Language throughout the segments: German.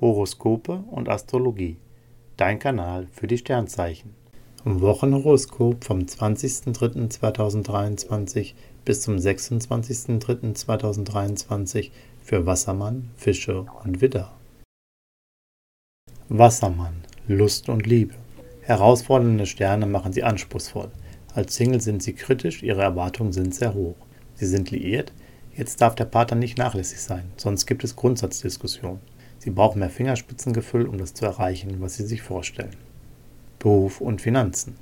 Horoskope und Astrologie. Dein Kanal für die Sternzeichen. Wochenhoroskop vom 20.03.2023 bis zum 26.03.2023 für Wassermann, Fische und Widder. Wassermann, Lust und Liebe. Herausfordernde Sterne machen sie anspruchsvoll. Als Single sind sie kritisch, ihre Erwartungen sind sehr hoch. Sie sind liiert, jetzt darf der Partner nicht nachlässig sein, sonst gibt es Grundsatzdiskussionen. Sie brauchen mehr Fingerspitzengefühl, um das zu erreichen, was sie sich vorstellen. Beruf und Finanzen.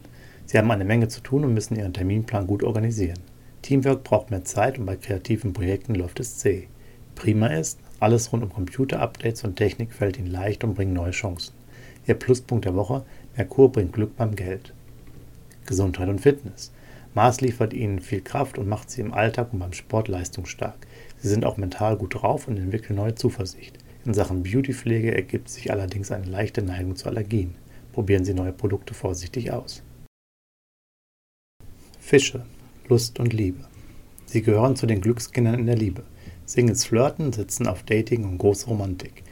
Sie haben eine Menge zu tun und müssen ihren Terminplan gut organisieren. Teamwork braucht mehr Zeit und bei kreativen Projekten läuft es zäh. Prima ist, alles rund um Computer-Updates und Technik fällt ihnen leicht und bringt neue Chancen. Ihr Pluspunkt der Woche, Merkur bringt Glück beim Geld. Gesundheit und Fitness. Mars liefert ihnen viel Kraft und macht sie im Alltag und beim Sport leistungsstark. Sie sind auch mental gut drauf und entwickeln neue Zuversicht. In Sachen Beautypflege ergibt sich allerdings eine leichte Neigung zu Allergien. Probieren Sie neue Produkte vorsichtig aus. Fische, Lust und Liebe. Sie gehören zu den Glückskindern in der Liebe. Singles flirten, sitzen auf Dating und große Romantik.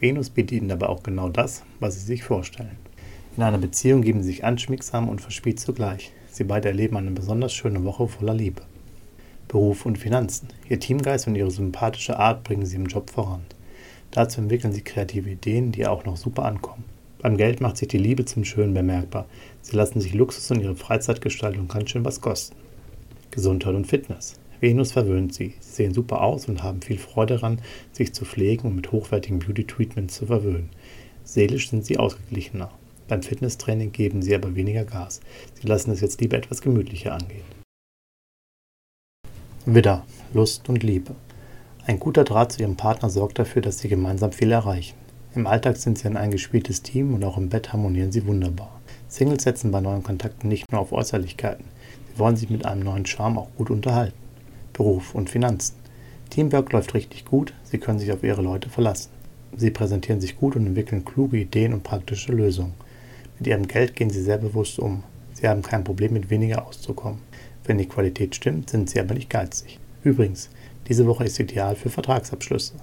Venus bietet ihnen dabei auch genau das, was sie sich vorstellen. In einer Beziehung geben sie sich anschmiegsam und verspielt zugleich. Sie beide erleben eine besonders schöne Woche voller Liebe. Beruf und Finanzen. Ihr Teamgeist und ihre sympathische Art bringen sie im Job voran. Dazu entwickeln sie kreative Ideen, die auch noch super ankommen. Beim Geld macht sich die Liebe zum Schönen bemerkbar. Sie lassen sich Luxus und ihre Freizeitgestaltung ganz schön was kosten. Gesundheit und Fitness. Venus verwöhnt sie. Sie sehen super aus und haben viel Freude daran, sich zu pflegen und mit hochwertigen Beauty-Treatments zu verwöhnen. Seelisch sind sie ausgeglichener. Beim Fitnesstraining geben sie aber weniger Gas. Sie lassen es jetzt lieber etwas gemütlicher angehen. Widder, Lust und Liebe. Ein guter Draht zu ihrem Partner sorgt dafür, dass sie gemeinsam viel erreichen. Im Alltag sind sie ein eingespieltes Team und auch im Bett harmonieren sie wunderbar. Singles setzen bei neuen Kontakten nicht nur auf Äußerlichkeiten. Sie wollen sich mit einem neuen Charme auch gut unterhalten. Beruf und Finanzen. Teamwork läuft richtig gut, sie können sich auf ihre Leute verlassen. Sie präsentieren sich gut und entwickeln kluge Ideen und praktische Lösungen. Mit ihrem Geld gehen sie sehr bewusst um. Sie haben kein Problem, mit weniger auszukommen. Wenn die Qualität stimmt, sind sie aber nicht geizig. Übrigens, diese Woche ist ideal für Vertragsabschlüsse.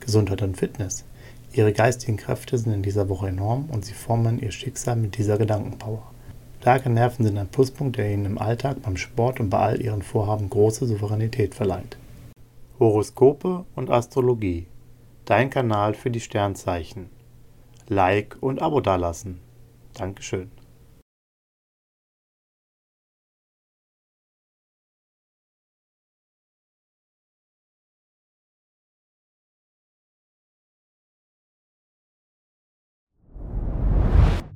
Gesundheit und Fitness. Ihre geistigen Kräfte sind in dieser Woche enorm und sie formen ihr Schicksal mit dieser Gedankenpower. Starke Nerven sind ein Pluspunkt, der ihnen im Alltag, beim Sport und bei all ihren Vorhaben große Souveränität verleiht. Horoskope und Astrologie. Dein Kanal für die Sternzeichen. Like und Abo dalassen. Dankeschön.